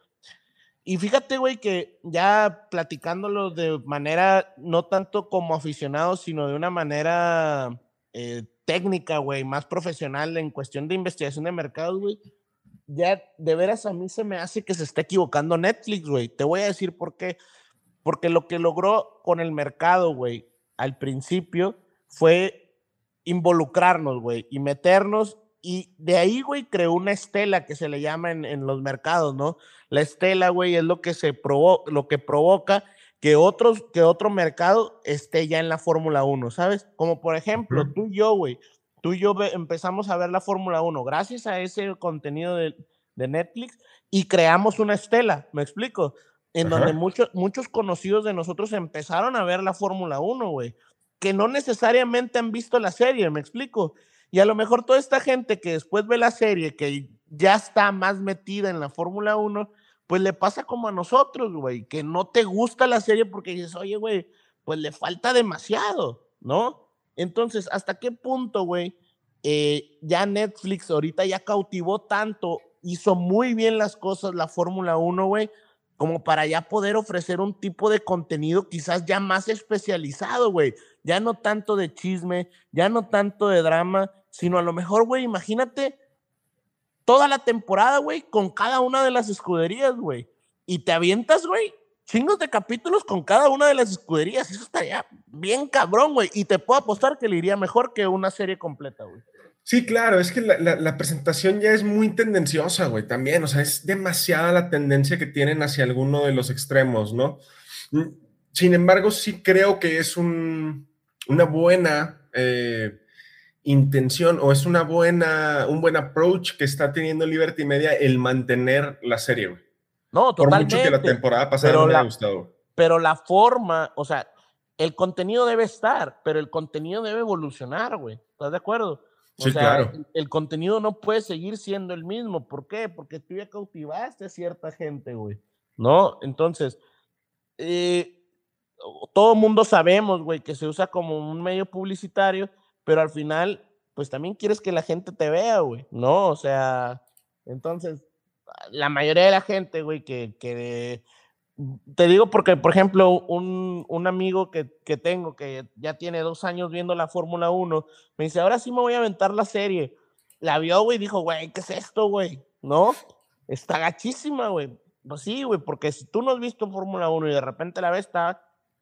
Y fíjate, güey, que ya platicándolo de manera no tanto como aficionado, sino de una manera eh, técnica, güey, más profesional en cuestión de investigación de mercados, güey ya de veras a mí se me hace que se está equivocando Netflix, güey. Te voy a decir por qué. Porque lo que logró con el mercado, güey, al principio fue involucrarnos, güey, y meternos. Y de ahí, güey, creó una estela que se le llama en, en los mercados, ¿no? La estela, güey, es lo que se provo lo que provoca que, otros, que otro mercado esté ya en la Fórmula 1, ¿sabes? Como por ejemplo, tú y yo, güey, tú y yo empezamos a ver la Fórmula 1 gracias a ese contenido de, de, Netflix y creamos una estela, ¿me explico? En donde muchos, muchos conocidos de nosotros empezaron a ver la Fórmula 1, güey, que no necesariamente han visto la serie, ¿me explico? Y a lo mejor toda esta gente que después ve la serie, que ya está más metida en la Fórmula 1, pues le pasa como a nosotros, güey, que no te gusta la serie porque dices, oye, güey, pues le falta demasiado, ¿no? Entonces, ¿hasta qué punto, güey? Eh, ya Netflix ahorita ya cautivó tanto, hizo muy bien las cosas la Fórmula 1, güey, como para ya poder ofrecer un tipo de contenido quizás ya más especializado, güey. Ya no tanto de chisme, ya no tanto de drama, sino a lo mejor, güey, imagínate toda la temporada, güey, con cada una de las escuderías, güey. Y te avientas, güey, chingos de capítulos con cada una de las escuderías. Eso estaría bien cabrón, güey. Y te puedo apostar que le iría mejor que una serie completa, güey. Sí, claro, es que la, presentación ya es muy tendenciosa, güey, también, o sea, es demasiada la tendencia que tienen hacia alguno de los extremos, ¿no? Mm, sin embargo, sí creo que es un, una buena eh, intención o es una buena, un buen approach que está teniendo Liberty Media el mantener la serie, güey. No, totalmente. Por mucho que la temporada pasada no me ha gustado. Pero la forma, o sea, el contenido debe estar, pero el contenido debe evolucionar, güey. ¿Estás de acuerdo? O sí, claro. El, contenido no puede seguir siendo el mismo. ¿Por qué? Porque tú ya cautivaste a cierta gente, güey. ¿No? Entonces, eh, todo mundo sabemos, güey, que se usa como un medio publicitario pero al final, pues también quieres que la gente te vea, güey, ¿no? O sea, entonces, la mayoría de la gente, güey, que, que te digo porque, por ejemplo, un, un amigo que, que, tengo que ya tiene dos años viendo la Fórmula 1, me dice, ahora sí me voy a aventar la serie. La vio, güey, dijo, güey, ¿qué es esto, güey? ¿No? Está gachísima, güey. Pues sí, güey, porque si tú no has visto Fórmula 1 y de repente la ves, está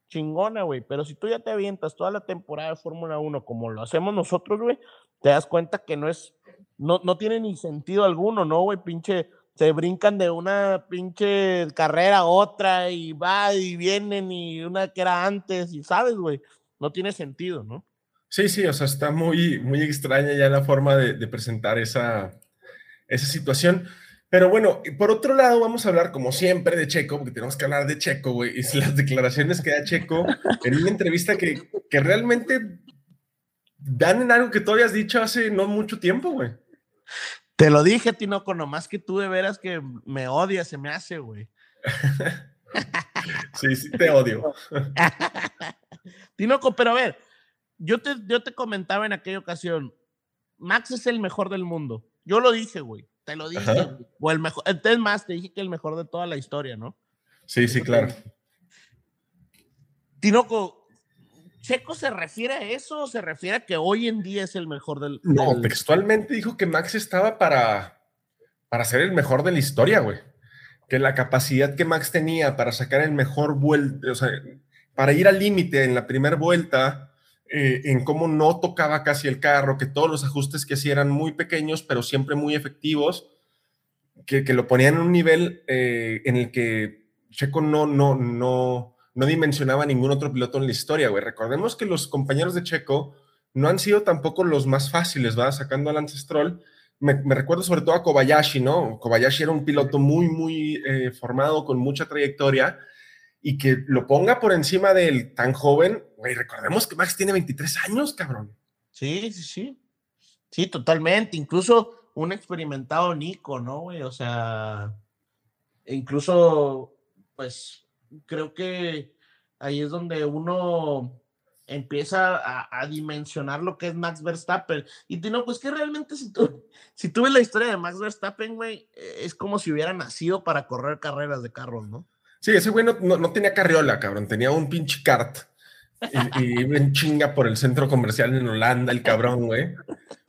chingona, güey. Pero si tú ya te avientas toda la temporada de Fórmula 1 como lo hacemos nosotros, güey, te das cuenta que no es, no, no tiene ni sentido alguno, ¿no, güey? Pinche, se brincan de una pinche carrera a otra y va y vienen y una que era antes y sabes, güey, no tiene sentido, ¿no? Sí, sí, o sea, está muy, muy extraña ya la forma de, de presentar esa, esa situación. Pero bueno, por otro lado, vamos a hablar, como siempre, de Checo, porque tenemos que hablar de Checo, güey, y las declaraciones que da Checo en una entrevista que, que realmente dan en algo que tú habías dicho hace no mucho tiempo, güey. Te lo dije, Tinoco, nomás que tú de veras que me odias, se me hace, güey. sí, sí, te odio. Tinoco, pero a ver, yo te, yo te comentaba en aquella ocasión, Max es el mejor del mundo. Yo lo dije, güey. Te lo dije. O el mejor. Es más, te dije que el mejor de toda la historia, ¿no? Sí, sí, claro. Tinoco, ¿Checo se refiere a eso o se refiere a que hoy en día es el mejor del. No, textualmente dijo que Max estaba para, para ser el mejor de la historia, güey. Que la capacidad que Max tenía para sacar el mejor vuelta, o sea, para ir al límite en la primera vuelta, eh, en cómo no tocaba casi el carro, que todos los ajustes que hacía eran muy pequeños, pero siempre muy efectivos, que, lo ponían en un nivel eh, en el que Checo no, no, no, no dimensionaba ningún otro piloto en la historia, güey. Recordemos que los compañeros de Checo no han sido tampoco los más fáciles, ¿va? Sacando al Ancestral. Me, recuerdo sobre todo a Kobayashi, ¿no? Kobayashi era un piloto muy, muy eh, formado, con mucha trayectoria, y que lo ponga por encima del tan joven, güey, recordemos que Max tiene 23 años, cabrón. Sí, sí, sí. Sí, totalmente. Incluso un experimentado Nico, ¿no, güey? O sea, incluso, pues, creo que ahí es donde uno empieza a, dimensionar lo que es Max Verstappen. Y no, pues que realmente si tú, si tú ves la historia de Max Verstappen, güey, es como si hubiera nacido para correr carreras de carros, ¿no? Sí, ese güey no, tenía carriola, cabrón, tenía un pinche kart. Y, iba en chinga por el centro comercial en Holanda, el cabrón, güey.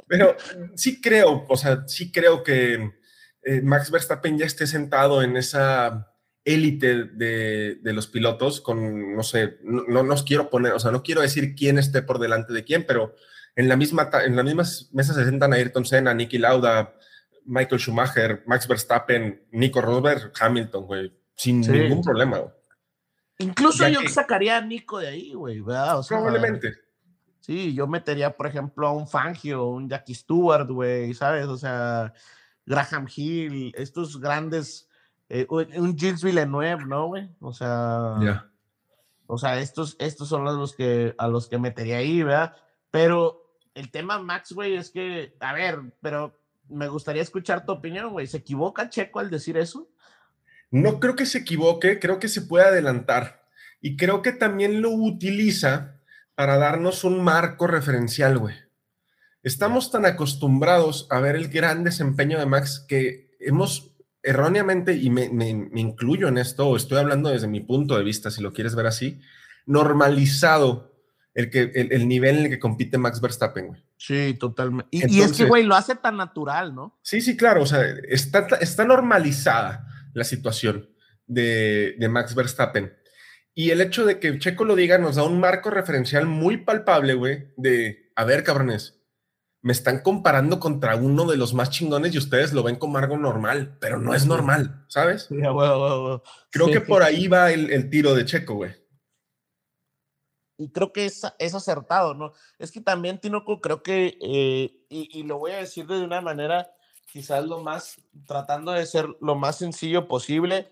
Pero sí creo, o sea, sí creo que eh, Max Verstappen ya esté sentado en esa élite de, los pilotos con, no sé, no, no nos quiero poner, o sea, no quiero decir quién esté por delante de quién, pero en la misma, en las mismas mesas se sentan Ayrton Senna, Nicky Lauda, Michael Schumacher, Max Verstappen, Nico Rosberg, Hamilton, güey sin ningún problema. Incluso yo sacaría a Nico de ahí, güey, ¿verdad? Probablemente. Sí, yo metería, por ejemplo, a un Fangio, un Jackie Stewart, güey, ¿sabes? O sea, Graham Hill, estos grandes, eh, un Gilles Villeneuve, ¿no, güey? O sea, o sea, estos, estos son los que, a los que metería ahí, ¿verdad? Pero el tema Max, güey, es que, a ver, pero me gustaría escuchar tu opinión, güey. ¿Se equivoca Checo al decir eso? No creo que se equivoque, creo que se puede adelantar. Y creo que también lo utiliza para darnos un marco referencial, güey. Estamos tan acostumbrados a ver el gran desempeño de Max que hemos erróneamente, y me, incluyo en esto, o estoy hablando desde mi punto de vista, si lo quieres ver así, normalizado el, que, el, nivel en el que compite Max Verstappen, güey. Sí, totalmente. Y, es que, güey, lo hace tan natural, ¿no? Sí, sí, claro, o sea, está, está normalizada la situación de, Max Verstappen. Y el hecho de que Checo lo diga nos da un marco referencial muy palpable, güey, de, a ver, cabrones, me están comparando contra uno de los más chingones y ustedes lo ven como algo normal, pero no es normal, ¿sabes? Creo que por ahí va el, tiro de Checo, güey. Y creo que es, es, acertado, ¿no? Es que también, Tinoco, creo que, eh, y, y, lo voy a decir de una manera quizás lo más, tratando de ser lo más sencillo posible.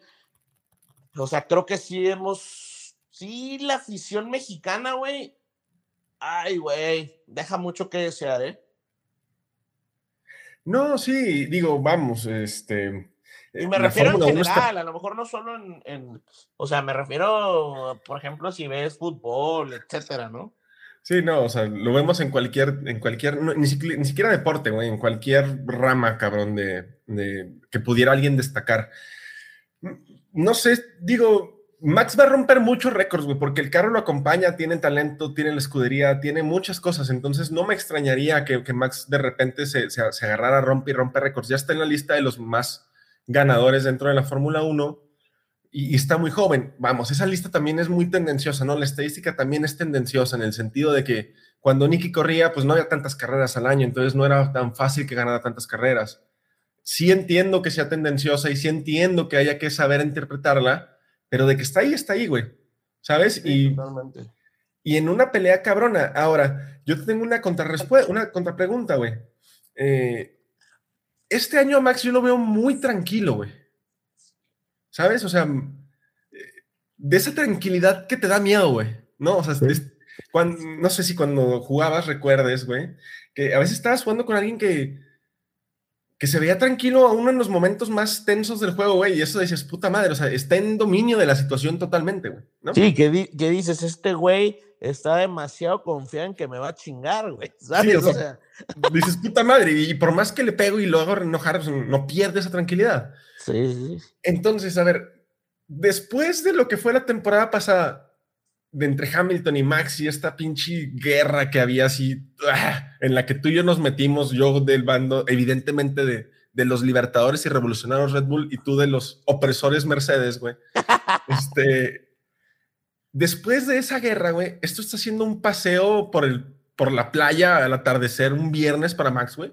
O sea, creo que sí hemos, sí, la afición mexicana, güey. Ay, güey, deja mucho que desear, ¿eh? No, sí, digo, vamos, este. Y me refiero en general, a lo mejor no solo en, en, o sea, me refiero, por ejemplo, si ves fútbol, etcétera, ¿no? Sí, no, o sea, lo vemos en cualquier, en cualquier, ni, siquiera, deporte, güey, en cualquier rama, cabrón, de, que pudiera alguien destacar. No sé, digo, Max va a romper muchos récords, güey, porque el carro lo acompaña, tiene talento, tiene la escudería, tiene muchas cosas, entonces no me extrañaría que, Max de repente se, se, se agarrara, rompe y rompe récords. Ya está en la lista de los más ganadores dentro de la Fórmula 1 y, está muy joven. Vamos, esa lista también es muy tendenciosa, ¿no? La estadística también es tendenciosa en el sentido de que cuando Nicky corría, pues no había tantas carreras al año, entonces no era tan fácil que ganara tantas carreras. Sí entiendo que sea tendenciosa y sí entiendo que haya que saber interpretarla, pero de que está ahí, está ahí, güey. ¿Sabes? y, y en una pelea cabrona. Ahora, yo tengo una, una contrapregunta, güey. Eh, este año Max yo lo veo muy tranquilo, güey. ¿Sabes? O sea, de esa tranquilidad que te da miedo, güey. ¿No? O sea, cuando, no sé si cuando jugabas recuerdes, güey, que a veces estabas jugando con alguien que, que se veía tranquilo aún en los momentos más tensos del juego, güey, y eso dices, puta madre, o sea, está en dominio de la situación totalmente, güey. ¿no? Sí, que, dices, este güey está demasiado confiado en que me va a chingar, güey. ¿sabes? o, sea, dices, puta madre, y por más que le pego y lo hago enojar, pues, no pierde esa tranquilidad. Sí, Entonces, a ver, después de lo que fue la temporada pasada, de entre Hamilton y Max y esta pinche guerra que había así, ¡ah! en la que tú y yo nos metimos, yo del bando, evidentemente de, de los libertadores y revolucionarios Red Bull y tú de los opresores Mercedes, güey. este, después de esa guerra, güey, esto está haciendo un paseo por, el, por la playa al atardecer un viernes para Max, güey.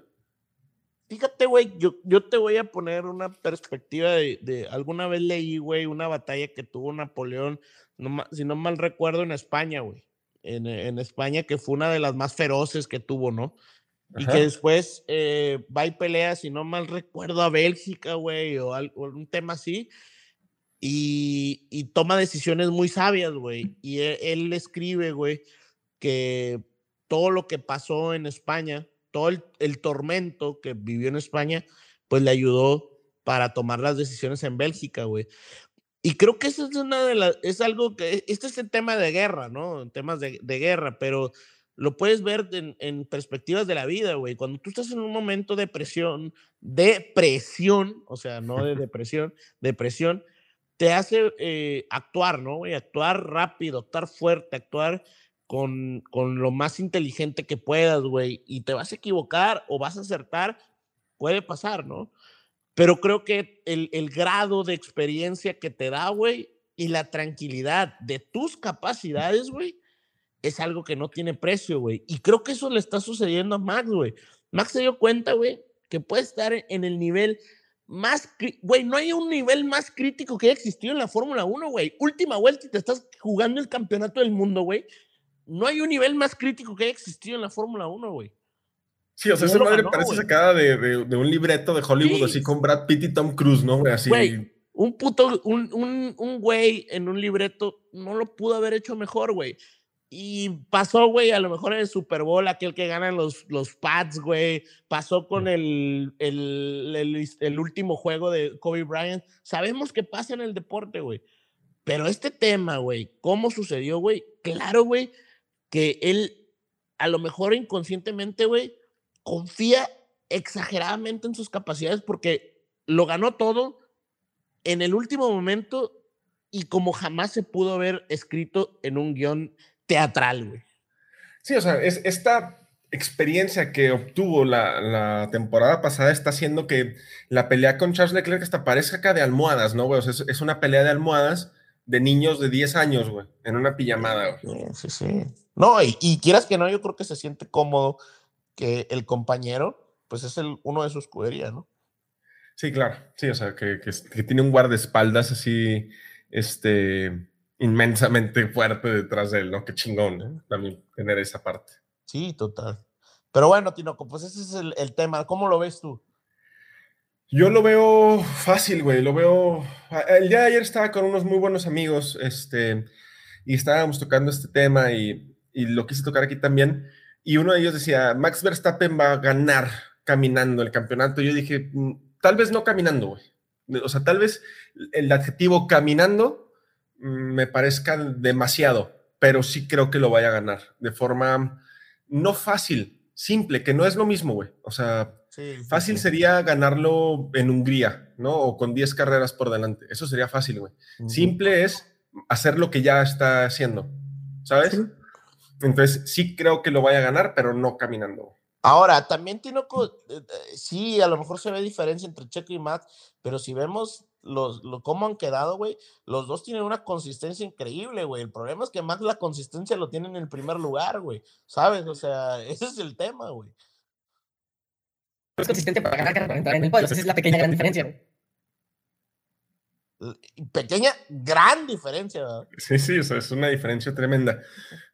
Fíjate, güey, yo, yo te voy a poner una perspectiva de, alguna vez leí, güey, una batalla que tuvo Napoleón, si no mal recuerdo, en España, güey. En, España, que fue una de las más feroces que tuvo, ¿no? Y que después eh, va y pelea, si no mal recuerdo, a Bélgica, güey, o, un tema así, y, y, toma decisiones muy sabias, güey. Y él, él escribe, güey, que todo lo que pasó en España todo el, tormento que vivió en España, pues le ayudó para tomar las decisiones en Bélgica, güey. Y creo que eso es una de las, es algo que, este es el tema de guerra, ¿no? Temas de, guerra, pero lo puedes ver en, perspectivas de la vida, güey. Cuando tú estás en un momento de presión, de presión, o sea, no de depresión, depresión, te hace eh, actuar, ¿no? Güey? Actuar rápido, actuar fuerte, actuar con, lo más inteligente que puedas, güey, y te vas a equivocar o vas a acertar, puede pasar, ¿no? Pero creo que el, el grado de experiencia que te da, güey, y la tranquilidad de tus capacidades, güey, es algo que no tiene precio, güey. Y creo que eso le está sucediendo a Max, güey. Max se dio cuenta, güey, que puede estar en el nivel más, güey, no hay un nivel más crítico que haya existido en la Fórmula 1, güey. Última vuelta y te estás jugando el campeonato del mundo, güey. No hay un nivel más crítico que haya existido en la Fórmula 1, güey. Sí, o sea, esa madre parece sacada de, de, un libreto de Hollywood, así con Brad Pitt y Tom Cruise, ¿no? Así. Güey, un puto, un, un, un güey en un libreto no lo pudo haber hecho mejor, güey. Y pasó, güey, a lo mejor en el Super Bowl, aquel que ganan los, los Pats, güey. Pasó con el, el, el, último juego de Kobe Bryant. Sabemos que pasa en el deporte, güey. Pero este tema, güey, ¿cómo sucedió, güey? Claro, güey, que él, a lo mejor inconscientemente, güey, confía exageradamente en sus capacidades porque lo ganó todo en el último momento y como jamás se pudo haber escrito en un guion teatral, güey. Sí, o sea, es, esta experiencia que obtuvo la, temporada pasada está haciendo que la pelea con Charles Leclerc hasta parezca acá de almohadas, ¿no, güey? O sea, es, una pelea de almohadas de niños de 10 años, güey, en una pijamada, güey. Sí, sí, No, y, quieras que no, yo creo que se siente cómodo que el compañero, pues es el, uno de su escudería, ¿no? Sí, claro, sí, o sea, que, que tiene un guardaespaldas así, este, inmensamente fuerte detrás de él, ¿no? Qué chingón, ¿eh? También tener esa parte. Sí, total. Pero bueno, Tinoco, pues ese es el, tema. ¿Cómo lo ves tú? Yo lo veo fácil, güey. Lo veo. El día de ayer estaba con unos muy buenos amigos, este, y estábamos tocando este tema y, y lo quise tocar aquí también. Y uno de ellos decía: Max Verstappen va a ganar caminando el campeonato. Yo dije: mm, tal vez no caminando, güey. O sea, tal vez el adjetivo caminando me parezca demasiado, pero sí creo que lo vaya a ganar de forma no fácil, simple, que no es lo mismo, güey. O sea, fácil sería ganarlo en Hungría, ¿no? O con 10 carreras por delante. Eso sería fácil, güey. Simple es hacer lo que ya está haciendo, ¿sabes? Entonces, sí creo que lo vaya a ganar, pero no caminando. Ahora, también tiene, eh, eh, sí, a lo mejor se ve diferencia entre Checo y Max, pero si vemos los, cómo han quedado, güey, los dos tienen una consistencia increíble, güey. El problema es que más la consistencia lo tienen en el primer lugar, güey. ¿Sabes? O sea, ese es el tema, güey. Es consistente para ganar cada en el podio. Esa es la pequeña gran diferencia, güey. Pequeña, gran diferencia. ¿verdad? Sí, sí, o sea, es una diferencia tremenda.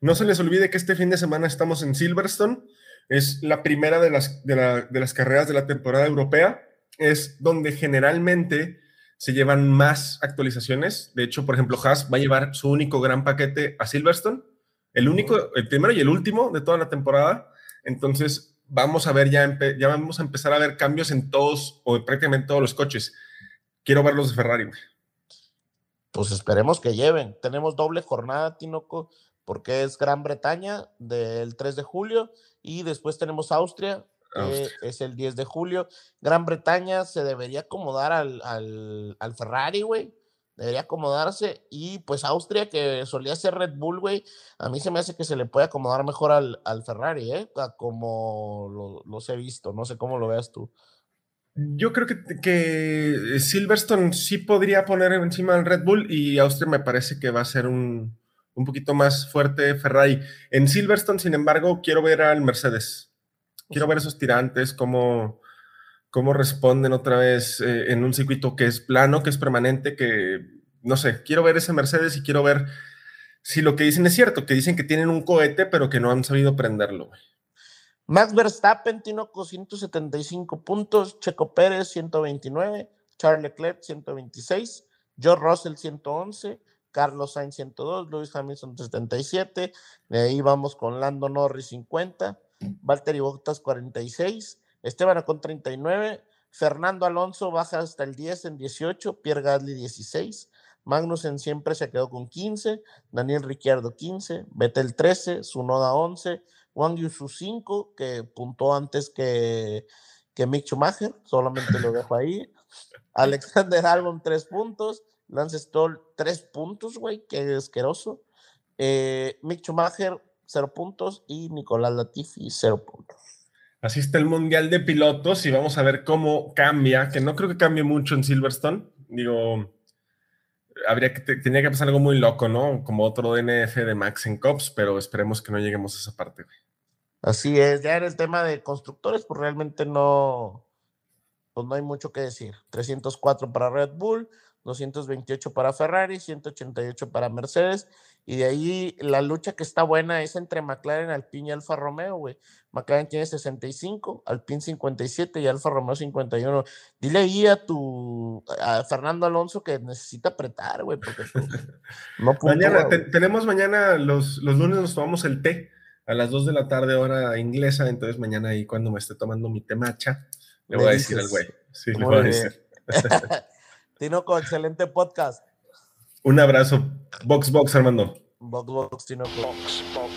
No se les olvide que este fin de semana estamos en Silverstone. Es la primera de las, de, de las carreras de la temporada europea. Es donde generalmente se llevan más actualizaciones. De hecho, por ejemplo, Haas va a llevar su único gran paquete a Silverstone, el único, el primero y el último de toda la temporada. Entonces, vamos a ver ya, ya vamos a empezar a ver cambios en todos o prácticamente todos los coches. Quiero verlos de Ferrari. Pues esperemos que lleven. Tenemos doble jornada, Tinoco, porque es Gran Bretaña del 3 de julio y después tenemos Austria es el 10 de julio. Gran Bretaña se debería acomodar al, al, Ferrari, güey. Debería acomodarse. Y pues Austria, que solía ser Red Bull, güey, a mí se me hace que se le puede acomodar mejor al, al Ferrari, ¿eh? como los he visto. No sé cómo lo veas tú. Yo creo que, que Silverstone sí podría poner encima al Red Bull y Austria me parece que va a ser un, un poquito más fuerte Ferrari. En Silverstone, sin embargo, quiero ver al Mercedes quiero ver esos tirantes, cómo, cómo responden otra vez eh, en un circuito que es plano, que es permanente, que, no sé, quiero ver ese Mercedes y quiero ver si lo que dicen es cierto, que dicen que tienen un cohete, pero que no han sabido prenderlo. Max Verstappen tiene 175 puntos, Checo Pérez 129, Charles Leclerc 126, George Russell 111, Carlos Sainz 102, Lewis Hamilton 77, de ahí vamos con Lando Norris 50, Valtteri Bottas 46, Esteban Acon 39, Fernando Alonso baja hasta el 10 en 18, Pierre Gasly 16, Magnussen siempre se quedó con 15, Daniel Ricciardo 15, Vettel 13, Sunoda 11, Wang Yusu 5, que puntó antes que, que Mick Schumacher, solamente lo dejo ahí. Alexander Albon 3 puntos, Lance Stoll 3 puntos, güey, qué asqueroso. Eh, Mick Schumacher cero puntos y Nicolás Latifi, cero puntos. Así está el Mundial de Pilotos y vamos a ver cómo cambia, que no creo que cambie mucho en Silverstone. Digo, habría que, tenía que pasar algo muy loco, ¿no? Como otro DNF de Max en Cops, pero esperemos que no lleguemos a esa parte. Así es, ya en el tema de constructores, pues realmente no, pues no hay mucho que decir. 304 para Red Bull, 228 para Ferrari, 188 para Mercedes. Y de ahí la lucha que está buena es entre McLaren, Alpine y Alfa Romeo, güey. McLaren tiene 65, Alpine 57 y Alfa Romeo 51. Dile ahí a tu a Fernando Alonso que necesita apretar, güey, porque pues, Mañana, tenemos mañana, los, los lunes nos tomamos el té a las 2 de la tarde, hora inglesa. Entonces, mañana ahí, cuando me esté tomando mi té macha, le voy a decir al güey. Sí, le voy a decir. Tinoco, excelente podcast. Un abrazo. Box, box, Armando. Box, box, Tinoco. Box, box,